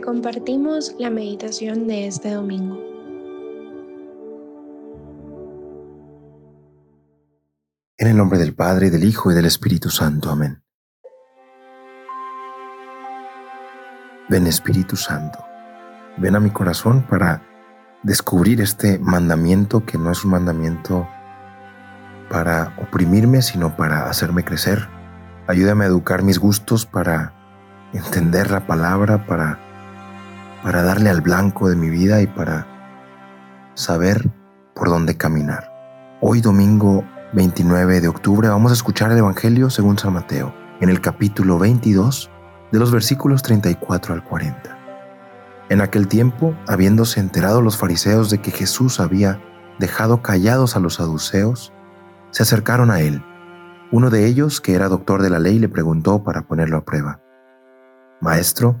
compartimos la meditación de este domingo. En el nombre del Padre, del Hijo y del Espíritu Santo. Amén. Ven Espíritu Santo, ven a mi corazón para descubrir este mandamiento que no es un mandamiento para oprimirme, sino para hacerme crecer. Ayúdame a educar mis gustos para entender la palabra, para, para darle al blanco de mi vida y para saber por dónde caminar. Hoy domingo 29 de octubre vamos a escuchar el Evangelio según San Mateo, en el capítulo 22, de los versículos 34 al 40. En aquel tiempo, habiéndose enterado los fariseos de que Jesús había dejado callados a los saduceos, se acercaron a él. Uno de ellos, que era doctor de la ley, le preguntó para ponerlo a prueba, Maestro,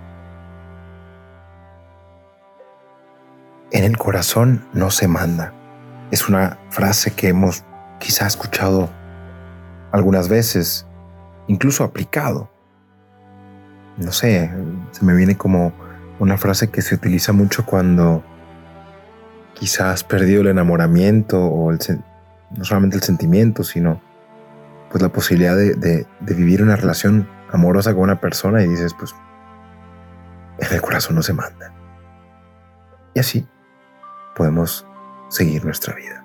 En el corazón no se manda. Es una frase que hemos quizá escuchado algunas veces, incluso aplicado. No sé, se me viene como una frase que se utiliza mucho cuando quizás has perdido el enamoramiento o no solamente el sentimiento, sino pues la posibilidad de, de vivir una relación amorosa con una persona y dices, pues en el corazón no se manda. Y así podemos seguir nuestra vida.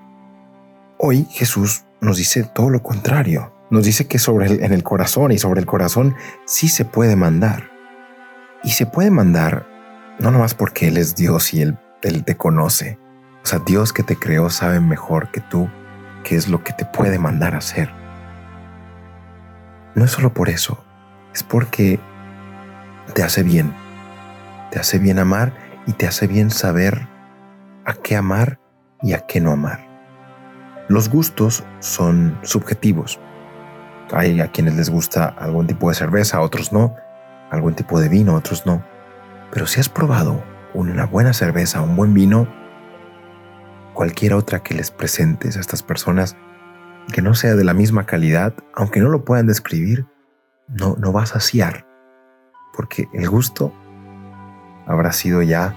Hoy Jesús nos dice todo lo contrario. Nos dice que sobre el, en el corazón y sobre el corazón sí se puede mandar. Y se puede mandar no nomás porque Él es Dios y Él, él te conoce. O sea, Dios que te creó sabe mejor que tú qué es lo que te puede mandar a hacer. No es solo por eso, es porque te hace bien. Te hace bien amar y te hace bien saber a qué amar y a qué no amar. Los gustos son subjetivos. Hay a quienes les gusta algún tipo de cerveza, a otros no, algún tipo de vino, otros no. Pero si has probado una buena cerveza, un buen vino, cualquier otra que les presentes a estas personas que no sea de la misma calidad, aunque no lo puedan describir, no, no va a saciar, porque el gusto habrá sido ya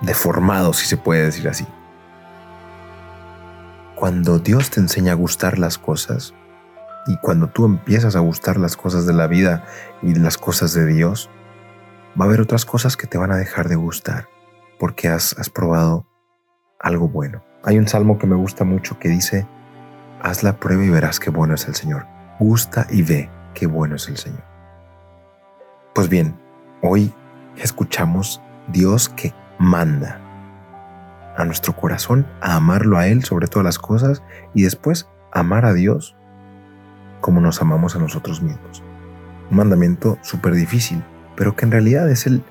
deformado, si se puede decir así. Cuando Dios te enseña a gustar las cosas y cuando tú empiezas a gustar las cosas de la vida y las cosas de Dios, va a haber otras cosas que te van a dejar de gustar porque has, probado algo bueno. Hay un salmo que me gusta mucho que dice, haz la prueba y verás qué bueno es el Señor. Gusta y ve qué bueno es el Señor. Pues bien, hoy escuchamos Dios que manda a nuestro corazón a amarlo a Él sobre todas las cosas y después amar a Dios como nos amamos a nosotros mismos. Un mandamiento súper difícil, pero que en realidad es el,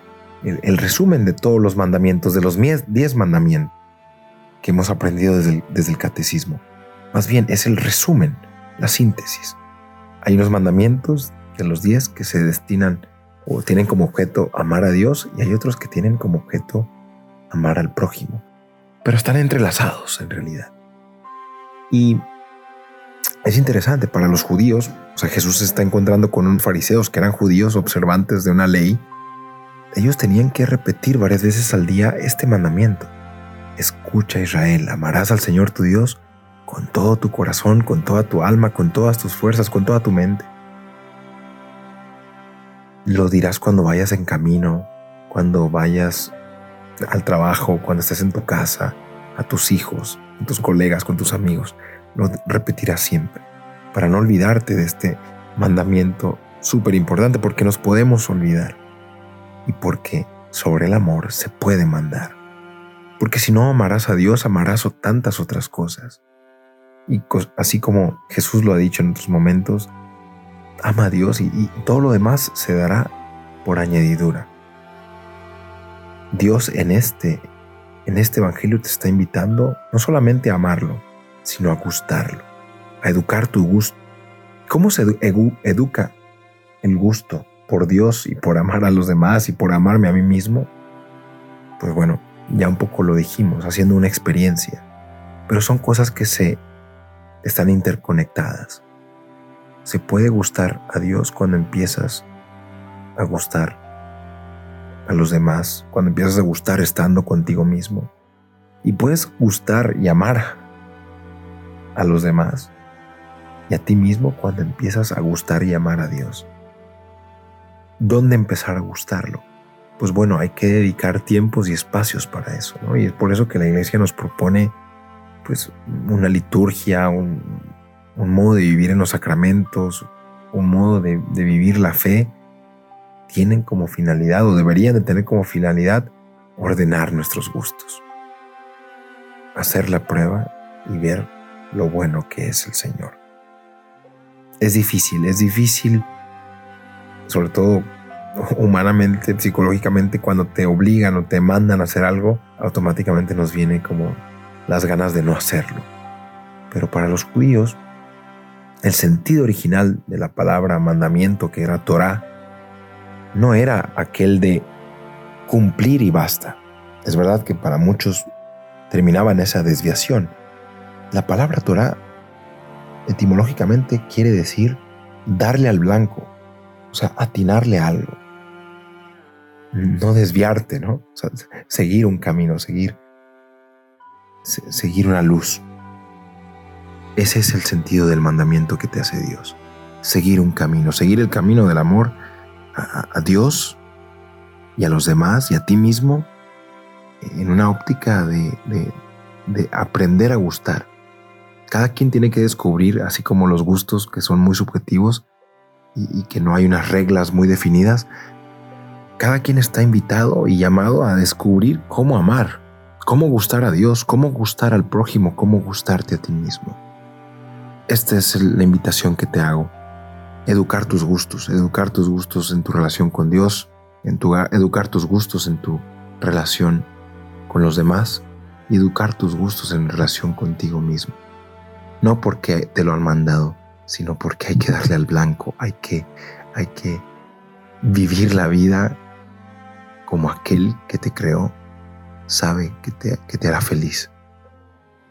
el, resumen de todos los mandamientos, de los diez mandamientos que hemos aprendido desde el, desde el catecismo. Más bien es el resumen, la síntesis. Hay unos mandamientos de los diez que se destinan o tienen como objeto amar a Dios y hay otros que tienen como objeto amar al prójimo, pero están entrelazados en realidad. Y es interesante para los judíos, o sea, Jesús se está encontrando con unos fariseos que eran judíos observantes de una ley. Ellos tenían que repetir varias veces al día este mandamiento. Escucha Israel, amarás al Señor tu Dios con todo tu corazón, con toda tu alma, con todas tus fuerzas, con toda tu mente. Lo dirás cuando vayas en camino, cuando vayas al trabajo, cuando estés en tu casa, a tus hijos, a tus colegas, con tus amigos. Lo repetirás siempre para no olvidarte de este mandamiento súper importante porque nos podemos olvidar y porque sobre el amor se puede mandar. Porque si no amarás a Dios, amarás tantas otras cosas. Y así como Jesús lo ha dicho en otros momentos, ama a Dios y todo lo demás se dará por añadidura. Dios en este en este Evangelio te está invitando no solamente a amarlo, sino a gustarlo, a educar tu gusto. ¿Cómo se educa el gusto por Dios y por amar a los demás y por amarme a mí mismo? Pues bueno, ya un poco lo dijimos, haciendo una experiencia, pero son cosas que se están interconectadas. Se puede gustar a Dios cuando empiezas a gustar a los demás, cuando empiezas a gustar estando contigo mismo. Y puedes gustar y amar a los demás y a ti mismo cuando empiezas a gustar y amar a Dios. ¿Dónde empezar a gustarlo? Pues bueno, hay que dedicar tiempos y espacios para eso. Y es por eso que la iglesia nos propone pues una liturgia, un, modo de vivir en los sacramentos, un modo de vivir la fe, tienen como finalidad o deberían de tener como finalidad ordenar nuestros gustos, hacer la prueba y ver lo bueno que es el Señor. Es difícil, es difícil, sobre todo humanamente, psicológicamente, cuando te obligan o te mandan a hacer algo, automáticamente nos viene como las ganas de no hacerlo. Pero para los judíos, el sentido original de la palabra mandamiento, que era Torah, no era aquel de cumplir y basta. Es verdad que para muchos terminaba en esa desviación. La palabra Torah etimológicamente quiere decir darle al blanco, o sea, atinarle a algo. No desviarte, ¿no? seguir un camino, seguir, seguir una luz. Ese es el sentido del mandamiento que te hace Dios. Seguir un camino, seguir el camino del amor a, Dios y a los demás y a ti mismo en una óptica de, aprender a gustar. Cada quien tiene que descubrir, así como los gustos que son muy subjetivos y, que no hay unas reglas muy definidas, cada quien está invitado y llamado a descubrir cómo amar, cómo gustar a Dios, cómo gustar al prójimo, cómo gustarte a ti mismo. Esta es la invitación que te hago educar tus gustos, educar tus gustos en tu relación con Dios, en tu, educar tus gustos en tu relación con los demás educar tus gustos en relación contigo mismo. No porque te lo han mandado, sino porque hay que darle al blanco, hay que, hay que vivir la vida como aquel que te creó sabe que te, que te hará feliz.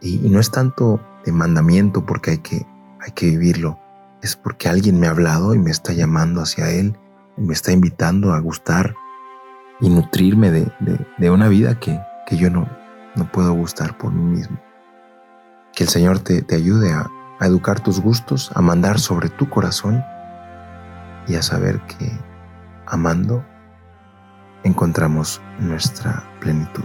Y, y, no es tanto de mandamiento porque hay que, hay que vivirlo, es porque alguien me ha hablado y me está llamando hacia Él, y me está invitando a gustar y nutrirme de, una vida que, yo no, no puedo gustar por mí mismo. Que el Señor te, te ayude a educar tus gustos, a mandar sobre tu corazón y a saber que amando encontramos nuestra plenitud.